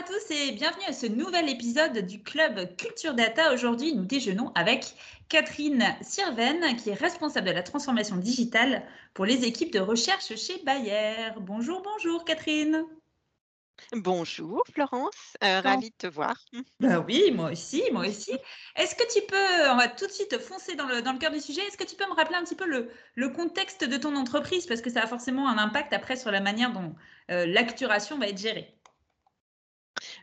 à tous et bienvenue à ce nouvel épisode du Club Culture Data. Aujourd'hui, nous déjeunons avec Catherine Sirven, qui est responsable de la transformation digitale pour les équipes de recherche chez Bayer. Bonjour, bonjour Catherine. Bonjour Florence, euh, ravie de te voir. Ben oui, moi aussi, moi aussi. Est-ce que tu peux, on va tout de suite foncer dans le, dans le cœur du sujet, est-ce que tu peux me rappeler un petit peu le, le, contexte de ton entreprise? Parce que ça a forcément un impact après sur la manière dont euh, l'acturation va être gérée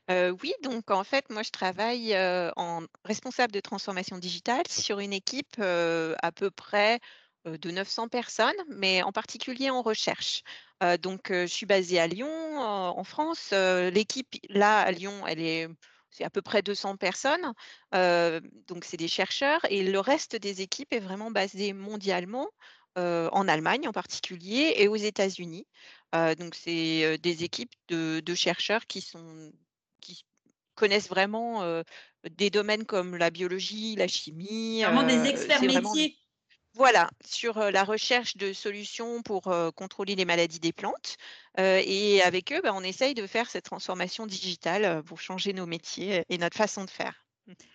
oui, donc en fait, moi, je travaille en responsable de transformation digitale sur une équipe à peu près de 900 personnes, mais en particulier en recherche. donc, je suis basée à Lyon, en France. L'équipe, là, à Lyon, elle est c'est à peu près 200 personnes, donc c'est des chercheurs, et le reste des équipes est vraiment basé mondialement, en Allemagne en particulier, et aux États-Unis. Donc c'est des équipes de, de, chercheurs qui sont qui connaissent vraiment des domaines comme la biologie, la chimie. Vraiment des experts métiers. Voilà, sur la recherche de solutions pour contrôler les maladies des plantes. et avec eux, bah, on essaye de faire cette transformation digitale pour changer nos métiers et notre façon de faire.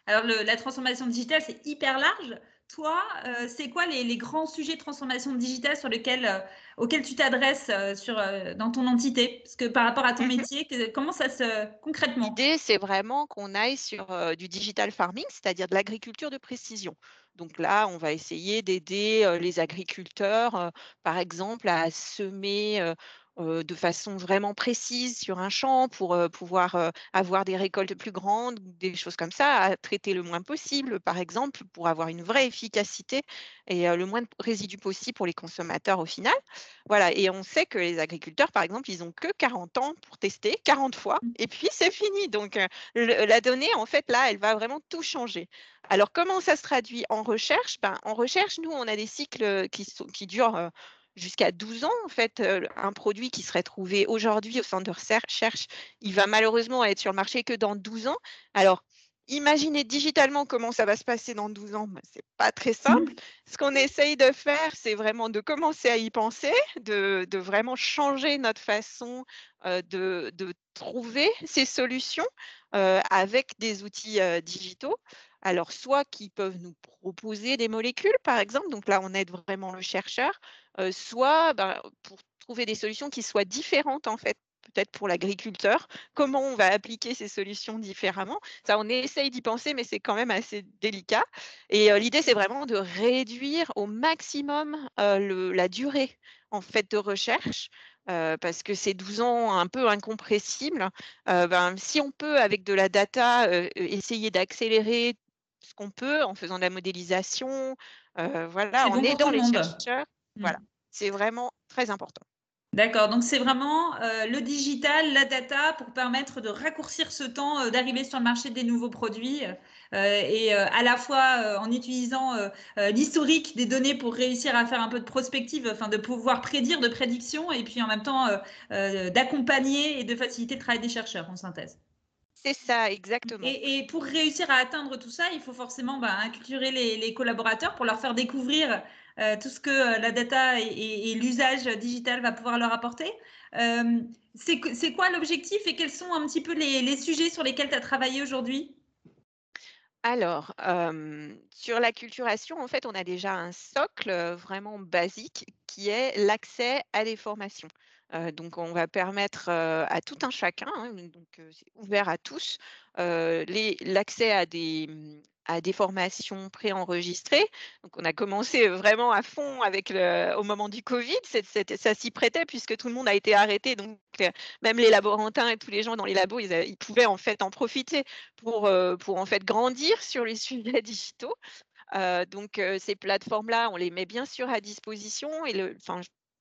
Alors, la transformation digitale, c'est hyper large toi, euh, c'est quoi les, grands sujets de transformation digitale sur lesquels, euh, auxquels tu t'adresses euh, sur, dans ton entité? Parce que par rapport à ton mhm. métier, comment ça se concrètement? L'idée, c'est vraiment qu'on aille sur du digital farming, c'est-à-dire de l'agriculture de précision. Donc là, on va essayer d'aider les agriculteurs, par exemple, à semer de façon vraiment précise sur un champ pour pouvoir avoir des récoltes plus grandes, des choses comme ça, à traiter le moins possible, par exemple, pour avoir une vraie efficacité et le moins de résidus possible pour les consommateurs au final. Voilà, et on sait que les agriculteurs, par exemple, ils n'ont que 40 ans pour tester, 40 fois, mmh. et puis c'est fini. Donc la donnée, en fait, là, elle va vraiment tout changer. Alors, comment ça se traduit en recherche? Ben, En recherche, nous, on a des cycles qui, sont, qui durent jusqu'à 12 ans, en fait, un produit qui serait trouvé aujourd'hui au centre de recherche, il va malheureusement être sur le marché que dans 12 ans. Alors, imaginez digitalement comment ça va se passer dans 12 ans, ben, ce n'est pas très simple. Mmh. Ce qu'on essaye de faire, c'est vraiment de commencer à y penser, de, vraiment changer notre façon de, trouver ces solutions avec des outils digitaux. Alors, soit qui peuvent nous proposer des molécules, par exemple, donc là, on aide vraiment le chercheur, soit ben, pour trouver des solutions qui soient différentes, en fait, peut-être pour l'agriculteur, comment on va appliquer ces solutions différemment. Ça, on essaye d'y penser, mais c'est quand même assez délicat. Et l'idée, c'est vraiment de réduire au maximum la durée en fait de recherche. parce que ces 12 ans un peu incompressibles, ben, si on peut, avec de la data, essayer d'accélérer ce qu'on peut en faisant de la modélisation, voilà, en aidant les chercheurs, voilà, mmh. c'est vraiment très important. D'accord, donc c'est vraiment euh, le digital, la data pour permettre de raccourcir ce temps euh, d'arriver sur le marché des nouveaux produits euh, et à la fois en utilisant l'historique des données pour réussir à faire un peu de prospective, enfin de pouvoir prédire de prédiction et puis en même temps d'accompagner et de faciliter le travail des chercheurs en synthèse. C'est ça, exactement. Et, pour réussir à atteindre tout ça, il faut forcément bah, inculturer les, collaborateurs pour leur faire découvrir euh, tout ce que euh, la data et, l'usage digital va pouvoir leur apporter. Euh, c'est quoi l'objectif et quels sont un petit peu les, sujets sur lesquels tu as travaillé aujourd'hui? Alors, sur la culturation, en fait, on a déjà un socle vraiment basique qui est l'accès à des formations. Donc, on va permettre à tout un chacun, hein, donc c'est ouvert à tous, l'accès à des, mmh, à des formations préenregistrées. Donc, on a commencé vraiment à fond avec le, au moment du Covid. ça s'y prêtait puisque tout le monde a été arrêté. Donc, même les laborantins et tous les gens dans les labos, ils, pouvaient en fait en profiter pour, pour en fait grandir sur les sujets digitaux. donc, ces plateformes-là, on les met bien sûr à disposition. Et le,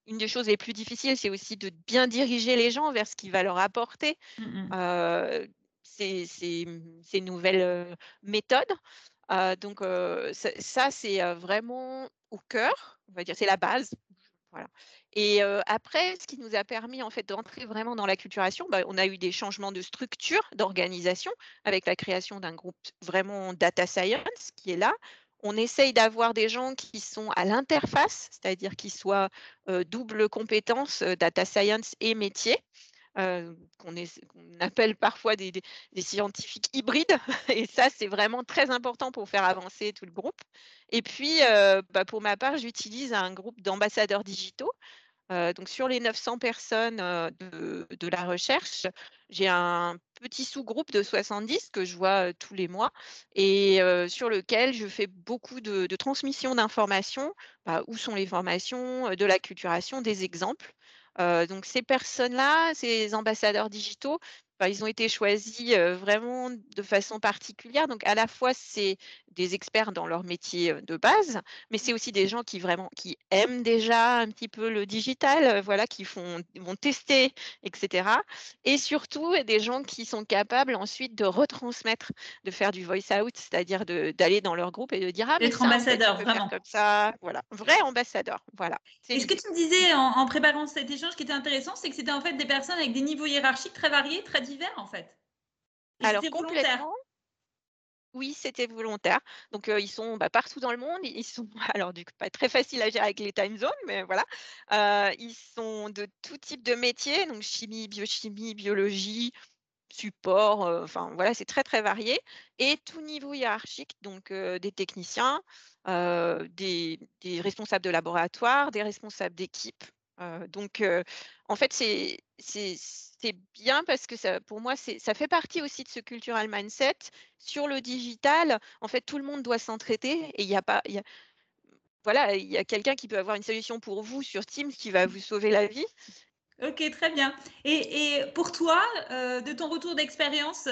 une des choses les plus difficiles, c'est aussi de bien diriger les gens vers ce qui va leur apporter. Mmh ces, nouvelles méthodes. donc ça, c'est vraiment au cœur, on va dire, c'est la base. Voilà. Et après, ce qui nous a permis en fait d'entrer vraiment dans la culturation, bah, on a eu des changements de structure, d'organisation, avec la création d'un groupe vraiment data science qui est là. On essaye d'avoir des gens qui sont à l'interface, c'est-à-dire qui soient double compétence data science et métier. qu'on appelle parfois des, scientifiques hybrides. Et ça, c'est vraiment très important pour faire avancer tout le groupe. Et puis, bah, pour ma part, j'utilise un groupe d'ambassadeurs digitaux. donc, sur les 900 personnes de, la recherche, j'ai un petit sous-groupe de 70 que je vois tous les mois et sur lequel je fais beaucoup de, transmission d'informations. Bah, où sont les formations, de l'acculturation, des exemples. donc ces personnes-là, ces ambassadeurs digitaux, ils ont été choisis vraiment de façon particulière. Donc, à la fois, c'est des experts dans leur métier de base, mais c'est aussi des gens qui vraiment qui aiment déjà un petit peu le digital, voilà, qui font, vont tester, etc. Et surtout, des gens qui sont capables ensuite de retransmettre, de faire du voice out, c'est-à-dire d'aller dans leur groupe et de dire ah, d'être ambassadeur, vraiment. Comme ça, voilà, vrai ambassadeur, voilà. Et ce que tu me disais en, en préparant cet échange, qui était intéressant, c'est que c'était en fait des personnes avec des niveaux hiérarchiques très variés, très en fait. Alors complètement. Oui, c'était volontaire. Donc, ils sont bah, partout dans le monde. Ils sont, alors, du coup, pas très facile à gérer avec les time zones, mais voilà. ils sont de tout type de métiers, donc chimie, biochimie, biologie, support. enfin, voilà, c'est très, très varié. Et tout niveau hiérarchique, donc des techniciens, des, des, responsables de laboratoire, des responsables d'équipe, donc, en fait, c'est bien parce que ça, pour moi, ça fait partie aussi de ce cultural mindset. Sur le digital, en fait, tout le monde doit s'entraider et il n'y a pas. voilà, il y a quelqu'un qui peut avoir une solution pour vous sur Teams qui va vous sauver la vie. Ok, très bien. Et, pour toi, de ton retour d'expérience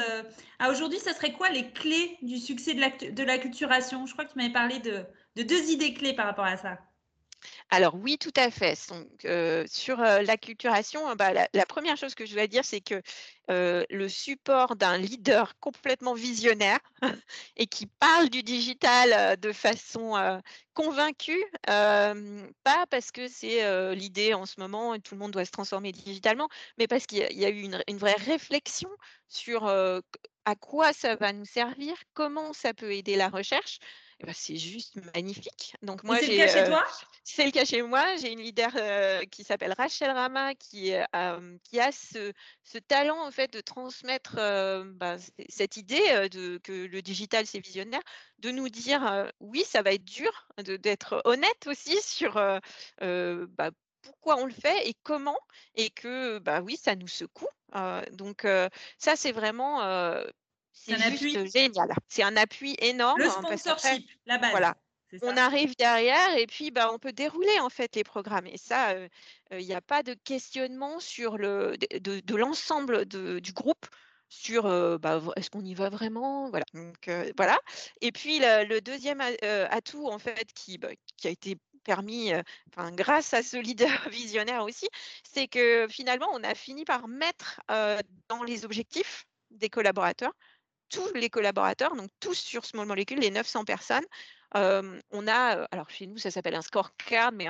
à aujourd'hui, ça serait quoi les clés du succès de l'acculturation? Je crois que tu m'avais parlé de deux idées clés par rapport à ça. Alors oui, tout à fait. Sur l'acculturation, bah, la, première chose que je dois dire, c'est que le support d'un leader complètement visionnaire et qui parle du digital de façon convaincue, pas parce que c'est l'idée en ce moment tout le monde doit se transformer digitalement, mais parce qu'il y, a eu une vraie réflexion sur à quoi ça va nous servir, comment ça peut aider la recherche. Eh ben, c'est juste magnifique. Donc moi, c'est le cas chez toi? C'est le cas chez moi. J'ai une leader qui s'appelle Rachel Rama qui, qui a ce, ce, talent en fait de transmettre bah, cette idée de, que le digital c'est visionnaire, de nous dire oui, ça va être dur, d'être honnête aussi sur bah, pourquoi on le fait et comment, et que bah oui, ça nous secoue. donc ça, c'est vraiment c'est juste génial. C'est un appui énorme. Le hein, sponsorship, la base. Voilà. On arrive derrière et puis bah, on peut dérouler en fait les programmes. Et ça, il n'y a pas de questionnement sur le, de, l'ensemble du groupe sur bah, est-ce qu'on y va vraiment? Voilà donc voilà et puis le, deuxième atout en fait qui, bah, qui a été permis enfin grâce à ce leader visionnaire aussi c'est que finalement on a fini par mettre dans les objectifs des collaborateurs tous les collaborateurs, donc tous sur Small Molecule, les 900 personnes, on a, alors chez nous, ça s'appelle un scorecard, mais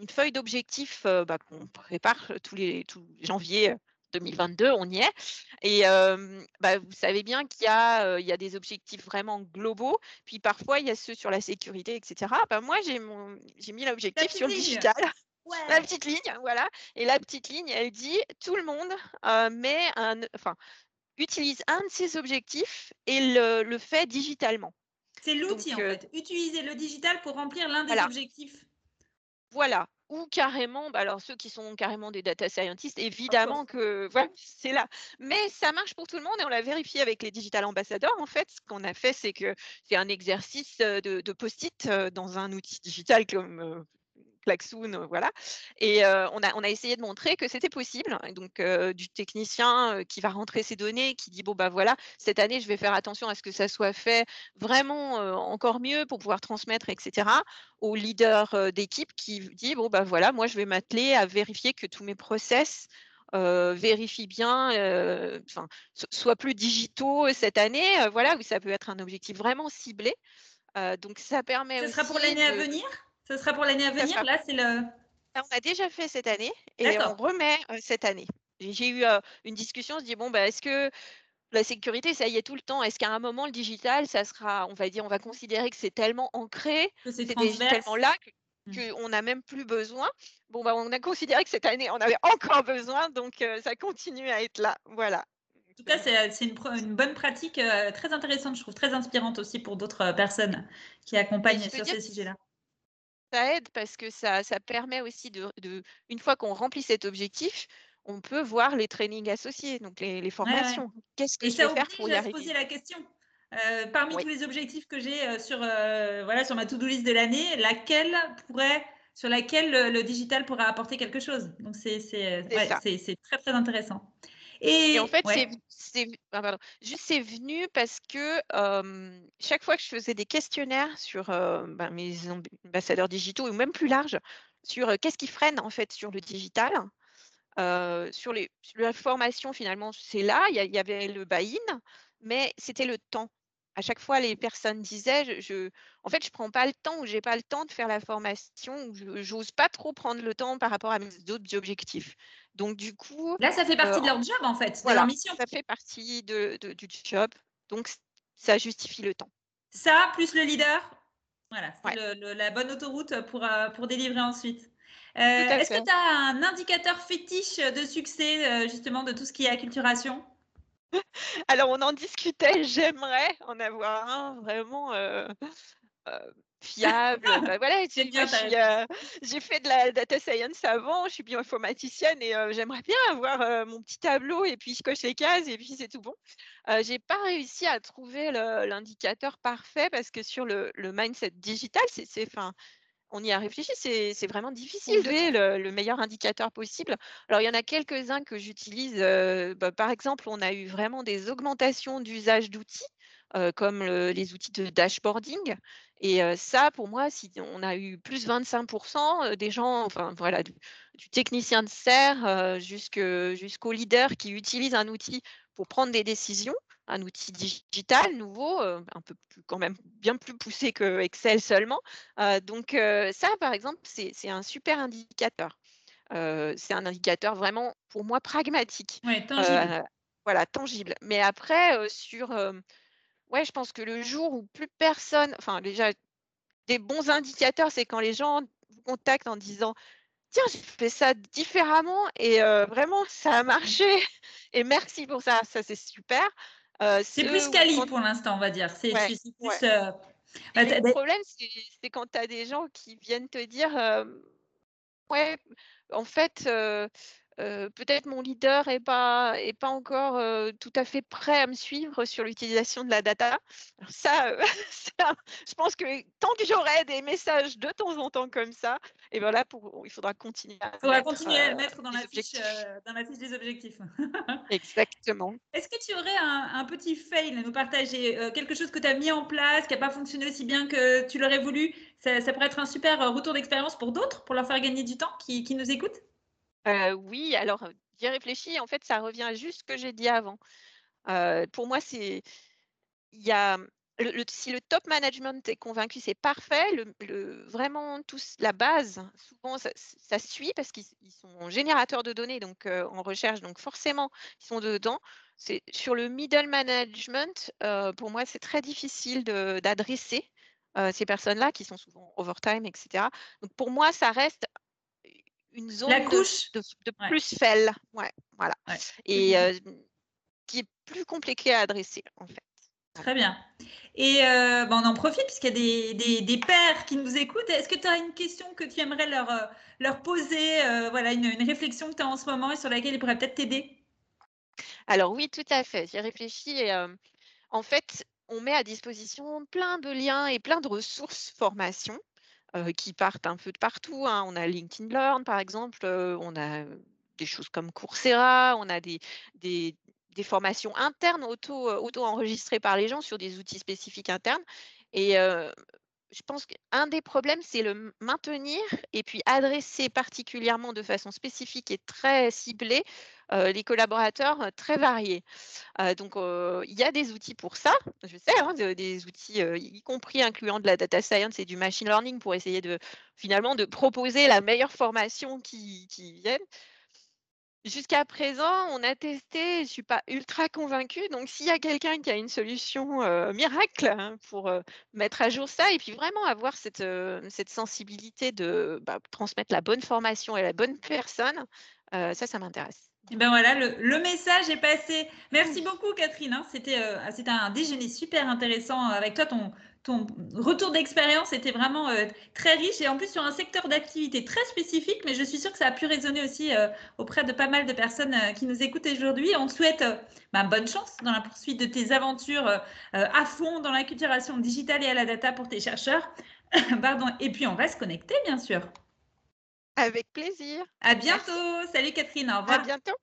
une feuille d'objectifs bah, qu'on prépare tous les tous janvier 2022, on y est. Et bah, vous savez bien qu'il y, y a des objectifs vraiment globaux, puis parfois il y a ceux sur la sécurité, etc. Bah, moi, j'ai mis l'objectif sur le digital. La petite ligne, voilà. Et la petite ligne, elle dit tout le monde met un, enfin, utilise un de ces objectifs et le, fait digitalement. C'est l'outil en euh, fait. Utiliser le digital pour remplir l'un des objectifs. Voilà. Ou carrément, bah, alors ceux qui sont carrément des data scientists, évidemment que voilà, c'est là. Mais ça marche pour tout le monde et on l'a vérifié avec les digital ambassadeurs. En fait, ce qu'on a fait, c'est que c'est un exercice de, de post-it euh, dans un outil digital comme euh, Klaxoon, euh, voilà. Et on, a, on a essayé de montrer que c'était possible. Donc, du technicien qui va rentrer ses données, qui dit bon bah voilà, cette année je vais faire attention à ce que ça soit fait vraiment encore mieux pour pouvoir transmettre, etc. Au leader d'équipe qui dit bon bah voilà, moi je vais m'atteler à vérifier que tous mes process vérifient bien, enfin, soient plus digitaux cette année. voilà, où ça peut être un objectif vraiment ciblé. donc ça permet. Ce sera pour l'année à venir? Ce sera pour l'année à venir. Là, c'est le. On a déjà fait cette année et on remet cette année. J'ai eu une discussion, je dis bon, bah, est-ce que la sécurité, ça y est tout le temps? Est-ce qu'à un moment, le digital, ça sera, on va dire, on va considérer que c'est tellement ancré, que c'est tellement là, qu'on n'a même plus besoin? Bon, bah, on a considéré que cette année, on avait encore besoin, donc ça continue à être là. Voilà. En tout cas, c'est une, bonne pratique très intéressante, je trouve, très inspirante aussi pour d'autres personnes qui accompagnent sur ces sujets-là. Ça aide parce que ça, permet aussi de, une fois qu'on remplit cet objectif, on peut voir les trainings associés, donc les, formations. Qu'est-ce que Et je ça faire pour y à se poser la question. parmi tous les objectifs que j'ai sur, voilà, sur ma to-do list de l'année, laquelle pourrait, sur laquelle le, digital pourrait apporter quelque chose? Donc, c'est très, très intéressant. Et, en fait, c'est ah, juste c'est venu parce que chaque fois que je faisais des questionnaires sur ben, mes ambassadeurs digitaux ou même plus large sur qu'est-ce qui freine en fait sur le digital, sur, les, la formation finalement c'est là, il y, avait le buy-in, mais c'était le temps à chaque fois, les personnes disaient, je, en fait, je prends pas le temps ou j'ai pas le temps de faire la formation ou je n'ose pas trop prendre le temps par rapport à mes autres objectifs. Donc, du coup. Là, ça fait partie de leur job, en fait, de leur mission. Ça fait partie de, du job. Donc, ça justifie le temps. Ça, plus le leader, voilà, c'est la bonne autoroute pour, euh, pour délivrer ensuite. Euh, est-ce que tu as un indicateur fétiche de succès, justement, de tout ce qui est acculturation? alors, on en discutait, j'aimerais en avoir un vraiment fiable. Bah, voilà, j'ai fait de la data science avant, je suis bioinformaticienne et j'aimerais bien avoir mon petit tableau et puis je coche les cases et puis c'est tout bon. j'ai pas réussi à trouver l'indicateur parfait parce que sur le, mindset digital, c'est, enfin, on y a réfléchi, c'est vraiment difficile de trouver le, meilleur indicateur possible. Alors, il y en a quelques-uns que j'utilise. Euh, bah, par exemple, on a eu vraiment des augmentations d'usage d'outils, euh, comme les outils de dashboarding. Et euh, ça, pour moi, si on a eu plus 25% des gens, enfin voilà, du, technicien de serre jusqu'au leader qui utilise un outil pour prendre des décisions un outil digital nouveau, un peu plus, quand même bien plus poussé que Excel seulement. donc ça, par exemple, c'est un super indicateur. c'est un indicateur vraiment, pour moi, pragmatique. tangible. voilà, tangible. Mais après, sur... ouais, je pense que le jour où plus personne... Enfin, déjà, des bons indicateurs, c'est quand les gens vous contactent en disant tiens, j'ai fait ça différemment et vraiment, ça a marché. Et merci pour ça, ça c'est super. Euh, c'est plus quali pour l'instant, on va dire. C'est plus. Euh, bah, le problème, c'est quand tu as des gens qui viennent te dire euh, Ouais, en fait, peut-être mon leader n'est pas, est pas encore tout à fait prêt à me suivre sur l'utilisation de la data. ça, je pense que tant que j'aurai des messages de temps en temps comme ça, et ben là, pour, il faudra continuer à, il faudra continuer à le mettre dans la, fiche, dans la fiche des objectifs. Exactement. Est-ce que tu aurais un, petit fail à nous partager Quelque chose que tu as mis en place, qui n'a pas fonctionné aussi bien que tu l'aurais voulu? Ça, pourrait être un super retour d'expérience pour d'autres, pour leur faire gagner du temps qui, qui nous écoutent? Oui, alors, j'ai réfléchi, en fait, ça revient à juste ce que j'ai dit avant. pour moi, c'est il y a le si le top management est convaincu, c'est parfait. Vraiment tous la base, souvent ça suit parce qu'ils sont générateurs de données, donc en recherche, donc forcément, ils sont dedans. C'est sur le middle management, pour moi, c'est très difficile d'adresser, ces personnes-là qui sont souvent overtime etc. Donc pour moi, ça reste une zone La couche. de, plus faible, ouais, voilà, et qui est plus compliqué à adresser en fait. Très bien. Et ben, on en profite puisqu'il y a des, des, des, pères qui nous écoutent. Est-ce que tu as une question que tu aimerais leur, leur poser, voilà, une, une, réflexion que tu as en ce moment et sur laquelle ils pourraient peut-être t'aider? Alors oui, tout à fait. J'ai réfléchi et en fait, on met à disposition plein de liens et plein de ressources formation qui partent un peu de partout. Hein. On a LinkedIn Learn, par exemple, on a des choses comme Coursera, on a des, formations internes auto-enregistrées par les gens sur des outils spécifiques internes. Je pense qu'un des problèmes, c'est le maintenir et puis adresser particulièrement de façon spécifique et très ciblée les collaborateurs très variés. donc, il y a des outils pour ça, je sais, hein, des outils, y compris incluant de la data science et du machine learning pour essayer de finalement de proposer la meilleure formation qui, qui vienne. Jusqu'à présent, on a testé, je ne suis pas ultra convaincue. Donc, s'il y a quelqu'un qui a une solution euh, miracle hein, pour euh, mettre à jour ça et puis vraiment avoir cette, euh, cette sensibilité de bah, transmettre la bonne formation et la bonne personne, ça, ça m'intéresse. Et ben voilà, le, message est passé. Merci beaucoup, Catherine. Hein. C'était un déjeuner super intéressant avec toi. Ton, ton retour d'expérience était vraiment euh, très riche et en plus sur un secteur d'activité très spécifique, mais je suis sûre que ça a pu résonner aussi euh, auprès de pas mal de personnes euh, qui nous écoutent aujourd'hui. On te souhaite bah, bonne chance dans la poursuite de tes aventures à fond dans l'acculturation digitale et à la data pour tes chercheurs. Pardon. Et puis on va se connecter, bien sûr. Avec plaisir. À bientôt. Salut Catherine. Au revoir. À bientôt.